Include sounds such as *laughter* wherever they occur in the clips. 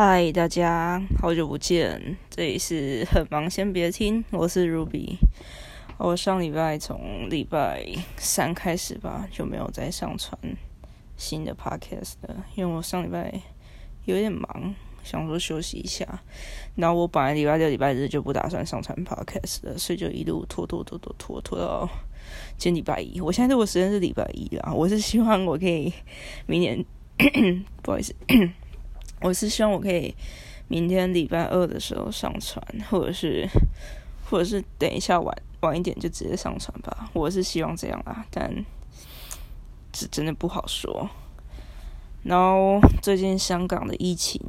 嗨，大家好久不见！这里是很忙，先别听，我是 Ruby。我上礼拜从礼拜三开始吧，就没有再上传新的 Podcast 了，因为我上礼拜有点忙，想说休息一下。然后我本来礼拜六、礼拜日就不打算上传 Podcast 了，所以就一路拖拖拖拖拖拖到今天礼拜一。我现在录的时间是礼拜一啊，我是希望我可以明年，*coughs* 不好意思。我是希望我可以明天礼拜二的时候上传，或者是或者是等一下晚晚一点就直接上传吧。我是希望这样啦，但这真的不好说。然后最近香港的疫情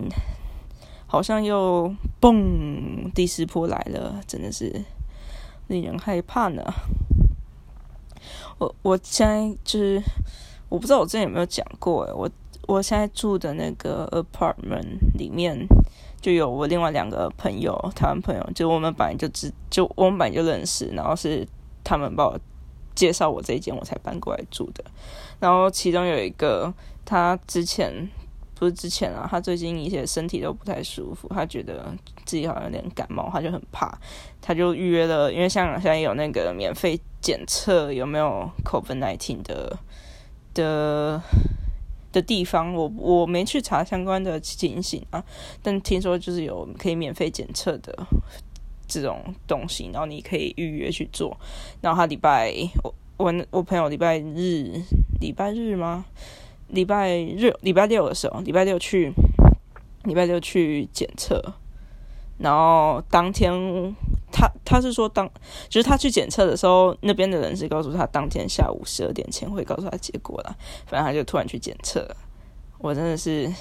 好像又嘣第四波来了，真的是令人害怕呢。我我现在就是我不知道我之前有没有讲过诶，我。我现在住的那个 apartment 里面就有我另外两个朋友，台湾朋友，就我们本来就知，就我们本来就认识，然后是他们帮我介绍我这一间，我才搬过来住的。然后其中有一个，他之前不是之前啊，他最近一些身体都不太舒服，他觉得自己好像有点感冒，他就很怕，他就预约了，因为香港现在有那个免费检测有没有 COVID 19的。的的地方，我我没去查相关的情形啊，但听说就是有可以免费检测的这种东西，然后你可以预约去做。然后他礼拜我我我朋友礼拜日礼拜日吗？礼拜日礼拜六的时候，礼拜六去礼拜六去检测，然后当天。他他是说当就是他去检测的时候，那边的人是告诉他当天下午十二点前会告诉他结果了。反正他就突然去检测，我真的是，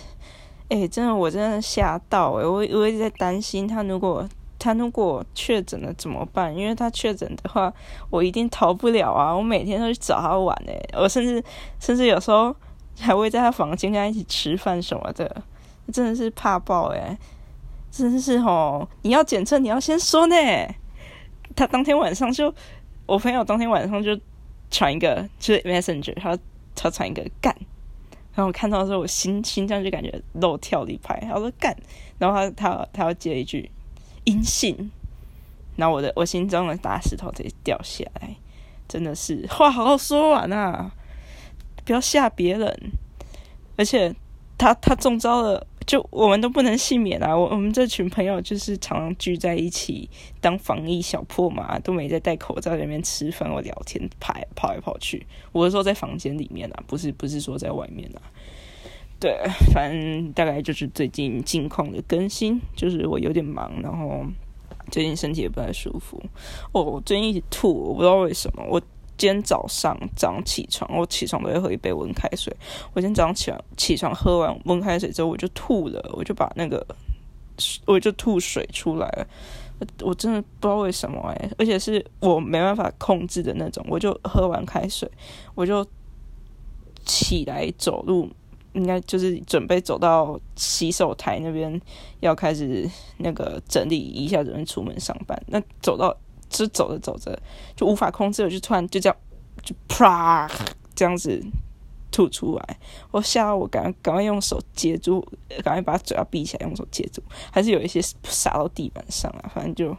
哎，真的我真的吓到哎！我我一直在担心他如果他如果确诊了怎么办？因为他确诊的话，我一定逃不了啊！我每天都去找他玩哎，我甚至甚至有时候还会在他房间跟他一起吃饭什么的，真的是怕爆哎！真是哦！你要检测，你要先说呢。他当天晚上就，我朋友当天晚上就传一个，就是 Messenger，他他传一个干，然后我看到的时候，我心心脏就感觉漏跳了一拍。他说干，然后他他他要接一句阴性，然后我的我心中的大石头直接掉下来，真的是话好好说完啊，不要吓别人，而且他他中招了。就我们都不能幸免啊！我我们这群朋友就是常常聚在一起当防疫小破嘛，都没在戴口罩，在那边吃饭或聊天，跑跑来跑去。我是说在房间里面啊，不是不是说在外面啊。对，反正大概就是最近近况的更新，就是我有点忙，然后最近身体也不太舒服。哦，我最近一直吐，我不知道为什么我。今天早上早上起床，我起床都会喝一杯温开水。我今天早上起床起床喝完温开水之后，我就吐了，我就把那个我就吐水出来了。我真的不知道为什么哎，而且是我没办法控制的那种。我就喝完开水，我就起来走路，应该就是准备走到洗手台那边，要开始那个整理一下，准备出门上班。那走到。就走着走着就无法控制，我就突然就这样就啪这样子吐出来，我吓到我赶赶快用手接住，赶快把嘴巴闭起来，用手接住，还是有一些洒到地板上啊，反正就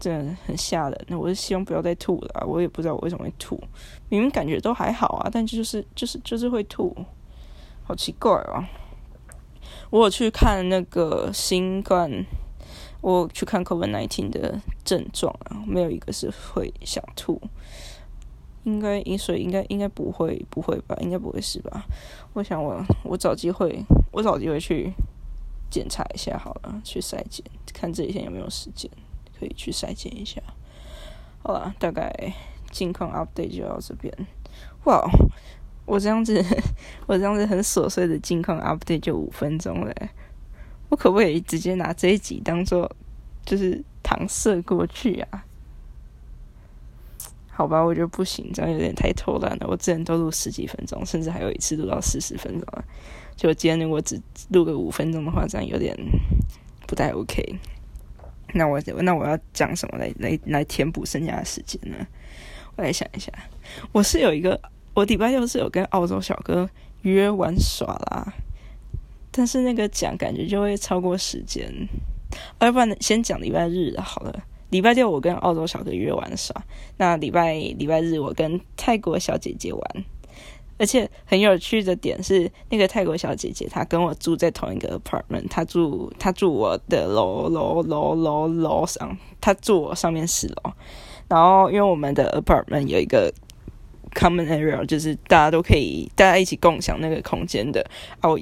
真的很吓人。那我是希望不要再吐了，我也不知道我为什么会吐，明明感觉都还好啊，但就是就是就是会吐，好奇怪啊！我有去看那个新冠。我去看 COVID nineteen 的症状啊，没有一个是会想吐，应该饮水应该应该不会不会吧，应该不会是吧？我想我我找机会我找机会去检查一下好了，去筛检，看这几天有没有时间可以去筛检一下。好了，大概近况 update 就到这边。哇，我这样子 *laughs* 我这样子很琐碎的近况 update 就五分钟嘞。我可不可以直接拿这一集当做就是搪塞过去啊？好吧，我觉得不行，这样有点太偷懒了。我之前都录十几分钟，甚至还有一次录到四十分钟啊。就今天如果只录个五分钟的话，这样有点不太 OK。那我那我要讲什么来来来填补剩下的时间呢？我来想一下，我是有一个，我礼拜六是有跟澳洲小哥约玩耍啦。但是那个讲感觉就会超过时间。要不然先讲礼拜日好了。礼拜六我跟澳洲小哥约玩耍，那礼拜礼拜日我跟泰国小姐姐玩。而且很有趣的点是，那个泰国小姐姐她跟我住在同一个 apartment，她住她住我的楼楼楼楼楼上，她住我上面四楼。然后因为我们的 apartment 有一个 common area，就是大家都可以大家一起共享那个空间的，哦，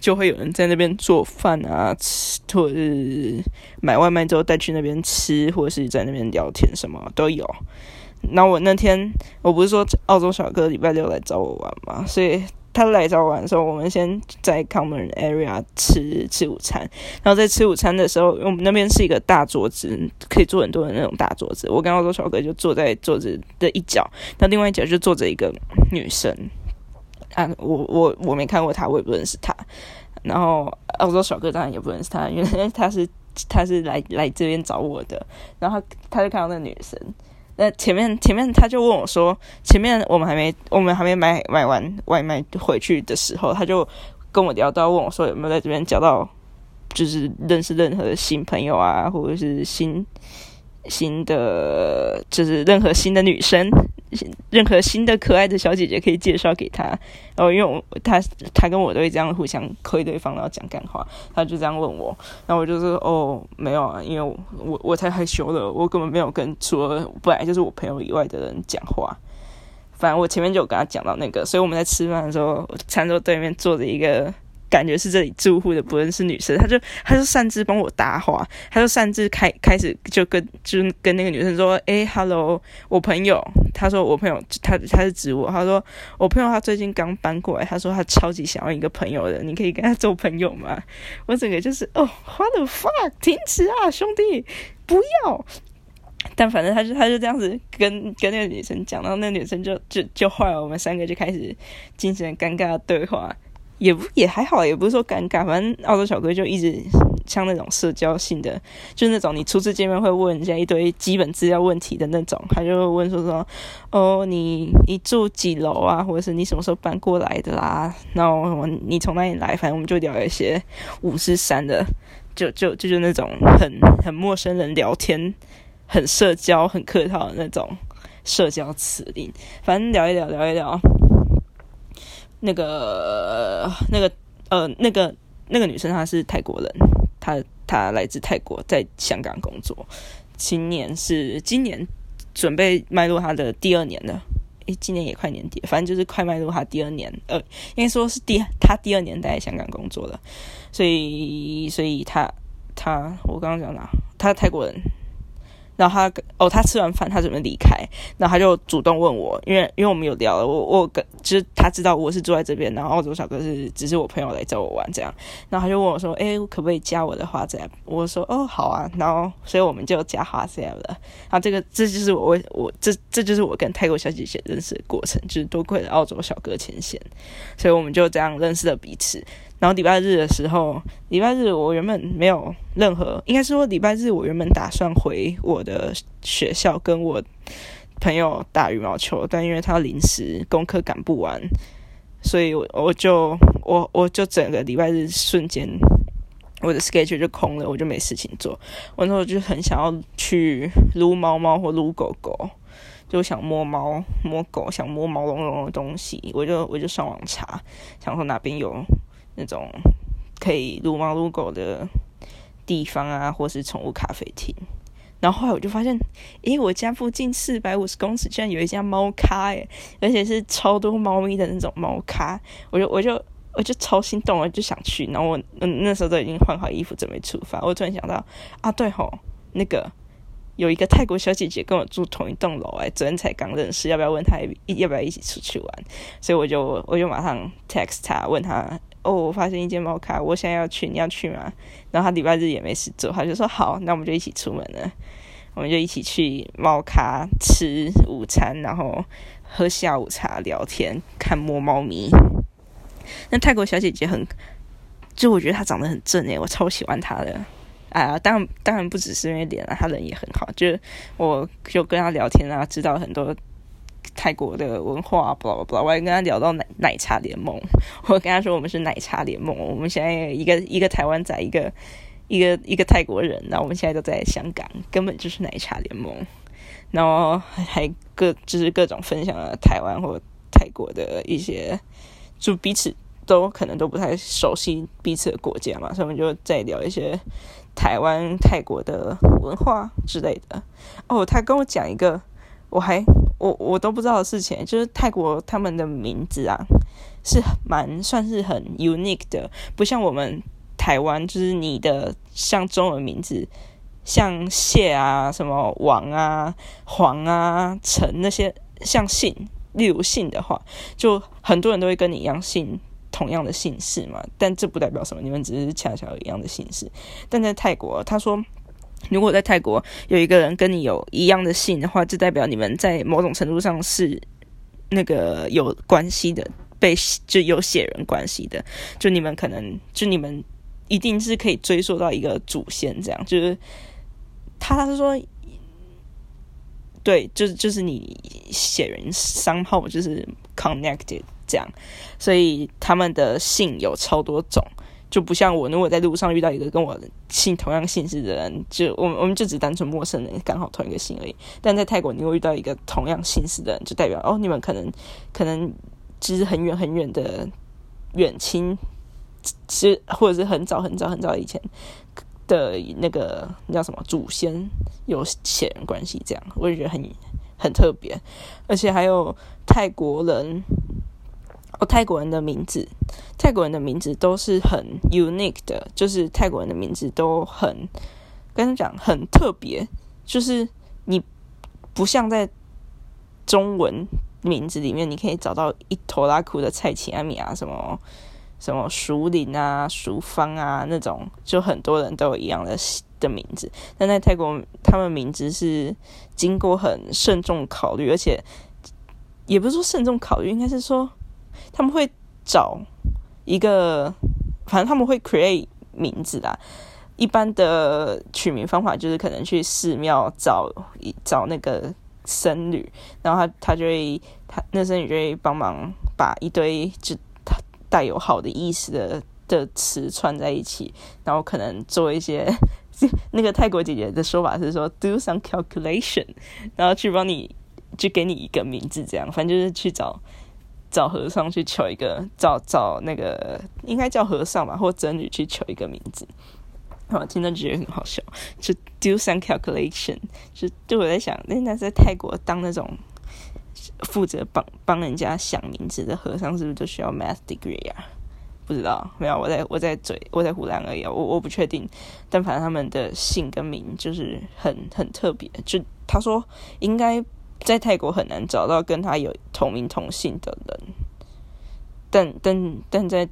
就会有人在那边做饭啊，吃或者是买外卖之后带去那边吃，或者是在那边聊天，什么都有。那我那天我不是说澳洲小哥礼拜六来找我玩嘛，所以他来找我玩的时候，我们先在 common area 吃吃午餐。然后在吃午餐的时候，我们那边是一个大桌子，可以坐很多的那种大桌子。我跟澳洲小哥就坐在桌子的一角，那另外一角就坐着一个女生。啊，我我我没看过她，我也不认识她。然后澳洲小哥当然也不认识她，因为他是他是来来这边找我的。然后他他就看到那女生。那前面前面他就问我说：“前面我们还没我们还没买买完外卖回去的时候，他就跟我聊到问我说有没有在这边交到就是认识任何新朋友啊，或者是新。”新的就是任何新的女生，任何新的可爱的小姐姐可以介绍给他。然后因为我他他跟我都会这样互相亏对方，然后讲干话。他就这样问我，然后我就说哦没有啊，因为我我太害羞了，我根本没有跟除了本来就是我朋友以外的人讲话。反正我前面就有跟他讲到那个，所以我们在吃饭的时候，餐桌对面坐着一个。感觉是这里住户的不认识女生，他就他就擅自帮我搭话，他就擅自开开始就跟就跟那个女生说，哎，hello，我朋友，他说我朋友，他他是指我，他说我朋友他最近刚搬过来，他说他超级想要一个朋友的，你可以跟他做朋友吗？我整个就是哦，what the fuck，停止啊，兄弟，不要！但反正他就他就这样子跟跟那个女生讲，然后那个女生就就就坏了，我们三个就开始进行尴尬的对话。也不也还好，也不是说尴尬，反正澳洲小哥就一直像那种社交性的，就是那种你初次见面会问人家一堆基本资料问题的那种，他就会问说说，哦，你你住几楼啊，或者是你什么时候搬过来的啦，然后你从哪里来，反正我们就聊一些五十三的，就就就就那种很很陌生人聊天，很社交很客套的那种社交词令，反正聊一聊聊一聊。那个、那个、呃、那个、那个女生她是泰国人，她她来自泰国，在香港工作。今年是今年准备迈入她的第二年了，诶，今年也快年底，反正就是快迈入她第二年，呃，应该说是第她第二年在香港工作了。所以，所以她她我刚刚讲哪？她泰国人。然后他哦，他吃完饭，他准备离开，然后他就主动问我，因为因为我们有聊了，我我跟就是他知道我是住在这边，然后澳洲小哥是只是我朋友来找我玩这样，然后他就问我说，哎，可不可以加我的花 a 我说哦好啊，然后所以我们就加花 a 了。然后这个这就是我我这这就是我跟泰国小姐姐认识的过程，就是多亏了澳洲小哥牵线，所以我们就这样认识了彼此。然后礼拜日的时候，礼拜日我原本没有任何，应该是说礼拜日我原本打算回我的学校跟我朋友打羽毛球，但因为他临时功课赶不完，所以我我就我我就整个礼拜日瞬间我的 schedule 就空了，我就没事情做。我那时候就很想要去撸猫猫或撸狗狗，就想摸猫摸狗，想摸毛茸茸的东西，我就我就上网查，想说哪边有。那种可以撸猫撸狗的地方啊，或是宠物咖啡厅。然后后来我就发现，诶，我家附近四百五十公尺居然有一家猫咖，诶，而且是超多猫咪的那种猫咖。我就我就我就超心动了，就想去。然后我嗯那时候都已经换好衣服准备出发。我突然想到，啊对吼，那个有一个泰国小姐姐跟我住同一栋楼，哎，昨天才刚认识，要不要问她要不要一起出去玩？所以我就我就马上 text 她问她。哦，我发现一间猫咖，我想要去，你要去吗？然后他礼拜日也没事做，他就说好，那我们就一起出门了。我们就一起去猫咖吃午餐，然后喝下午茶、聊天、看摸猫咪。那泰国小姐姐很，就我觉得她长得很正诶，我超喜欢她的。啊，当然当然不只是因为脸啊，她人也很好。就我就跟她聊天啊，知道很多泰国的文化，blah blah blah。我还跟他聊到奶奶茶联盟，*laughs* 我跟他说我们是奶茶联盟，我们现在一个一个台湾仔，一个一个一个泰国人，那我们现在都在香港，根本就是奶茶联盟。然后还各就是各种分享了台湾或泰国的一些，就彼此都可能都不太熟悉彼此的国家嘛，所以我们就再聊一些台湾泰国的文化之类的。哦，他跟我讲一个。我还我我都不知道的事情，就是泰国他们的名字啊，是蛮算是很 unique 的，不像我们台湾，就是你的像中文名字，像谢啊、什么王啊、黄啊、陈那些，像姓，例如姓的话，就很多人都会跟你一样姓同样的姓氏嘛，但这不代表什么，你们只是恰巧一样的姓氏。但在泰国，他说。如果在泰国有一个人跟你有一样的姓的话，就代表你们在某种程度上是那个有关系的，被就有血缘关系的。就你们可能就你们一定是可以追溯到一个祖先，这样就是他他是说，对，就是就是你血缘商号就是 connected 这样，所以他们的姓有超多种。就不像我，如果在路上遇到一个跟我姓同样姓氏的人，就我们我们就只单纯陌生人，刚好同一个姓而已。但在泰国，你会遇到一个同样姓氏的人，就代表哦，你们可能可能其实很远很远的远亲，其实或者是很早很早很早以前的那个叫什么祖先有血缘关系，这样我也觉得很很特别。而且还有泰国人。泰国人的名字，泰国人的名字都是很 unique 的，就是泰国人的名字都很，跟你讲很特别，就是你不像在中文名字里面，你可以找到一坨拉苦的蔡奇阿米啊，什么什么熟林啊、熟芳啊那种，就很多人都有一样的的名字。但在泰国，他们名字是经过很慎重考虑，而且也不是说慎重考虑，应该是说。他们会找一个，反正他们会 create 名字啦。一般的取名方法就是可能去寺庙找一找那个僧侣，然后他他就会他那僧侣就会帮忙把一堆就带有好的意思的的词串在一起，然后可能做一些 *laughs* 那个泰国姐姐的说法是说 do some calculation，然后去帮你就给你一个名字，这样反正就是去找。找和尚去求一个，找找那个应该叫和尚吧，或僧侣去求一个名字，我听到觉得很好笑。就 do some calculation，就就我在想，那那在泰国当那种负责帮帮人家想名字的和尚，是不是都需要 math degree 啊？不知道，没有，我在我在嘴我在胡乱而已，我我不确定。但反正他们的姓跟名就是很很特别，就他说应该。在泰国很难找到跟他有同名同姓的人，但但但在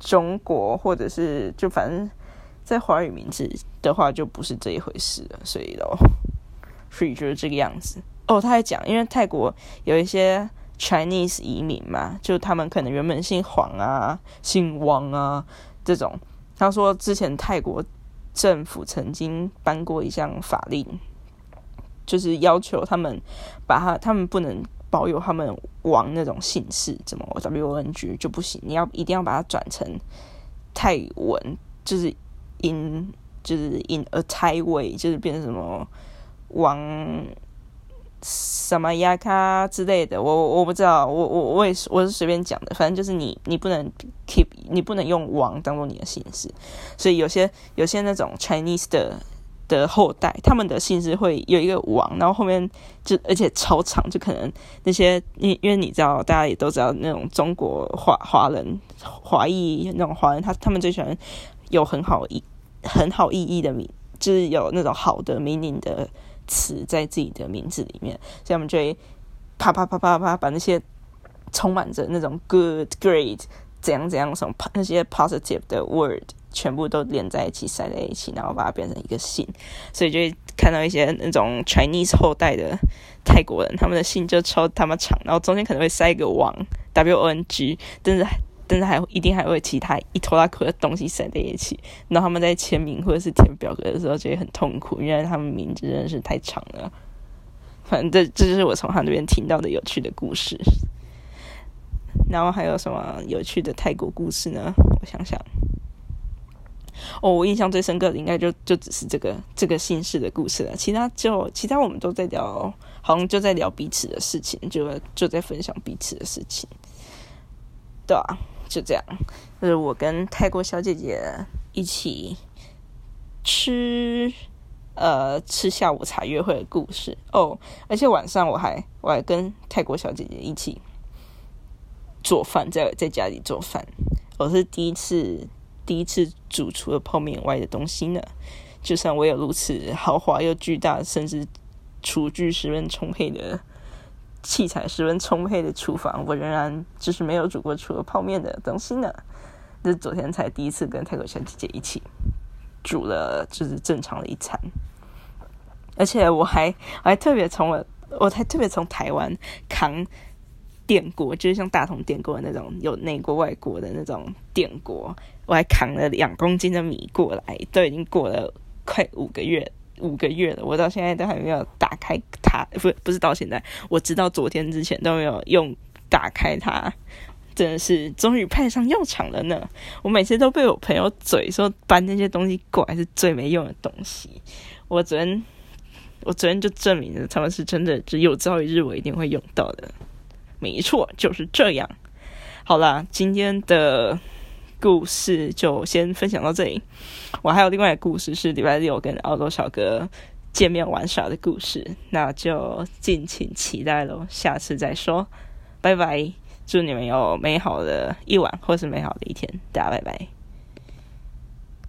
中国或者是就反正在华语名字的话就不是这一回事了，所以咯，所以就是这个样子。哦，他还讲，因为泰国有一些 Chinese 移民嘛，就他们可能原本姓黄啊、姓汪啊这种。他说之前泰国政府曾经颁过一项法令。就是要求他们把他，他们不能保有他们王那种姓氏，怎么 W N G 就不行？你要一定要把它转成泰文，就是 in 就是 in a Thai way，就是变成什么王什么亚卡之类的。我我不知道，我我我也是我是随便讲的，反正就是你你不能 keep，你不能用王当做你的姓氏，所以有些有些那种 Chinese 的。的后代，他们的姓氏会有一个王，然后后面就而且超长，就可能那些因因为你知道，大家也都知道那种中国华华人华裔那种华人，他他们最喜欢有很好意很好意义的名，就是有那种好的 meaning 的词在自己的名字里面，所以我们就会啪啪啪啪啪把那些充满着那种 good great 怎样怎样什么那些 positive 的 word。全部都连在一起，塞在一起，然后把它变成一个姓，所以就会看到一些那种 Chinese 后代的泰国人，他们的姓就超他妈长，然后中间可能会塞一个王 W O N G，但是但是还一定还会其他一拖拉壳的东西塞在一起，然后他们在签名或者是填表格的时候就会很痛苦，因为他们名字真的是太长了。反正这这就是我从他那边听到的有趣的故事。然后还有什么有趣的泰国故事呢？我想想。哦，我印象最深刻的应该就就只是这个这个姓氏的故事了。其他就其他我们都在聊，好像就在聊彼此的事情，就就在分享彼此的事情。对啊，就这样。就是我跟泰国小姐姐一起吃呃吃下午茶约会的故事哦。而且晚上我还我还跟泰国小姐姐一起做饭，在在家里做饭。我是第一次。第一次煮除了泡面以外的东西呢？就算我有如此豪华又巨大，甚至厨具十分充沛的器材，十分充沛的厨房，我仍然就是没有煮过除了泡面的东西呢。这昨天才第一次跟泰国小姐姐一起煮了，就是正常的一餐。而且我还我还特别从我我还特别从台湾扛。电锅就是像大同电锅的那种，有内锅外锅的那种电锅，我还扛了两公斤的米过来，都已经过了快五个月，五个月了，我到现在都还没有打开它，不不是到现在，我直到昨天之前都没有用打开它，真的是终于派上用场了呢。我每次都被我朋友嘴说搬那些东西过来是最没用的东西，我昨天我昨天就证明了他们是真的，只有朝一日我一定会用到的。没错，就是这样。好啦，今天的故事就先分享到这里。我还有另外一个故事，是礼拜六跟澳洲小哥见面玩耍的故事，那就敬请期待喽。下次再说，拜拜！祝你们有美好的一晚，或是美好的一天。大家拜拜。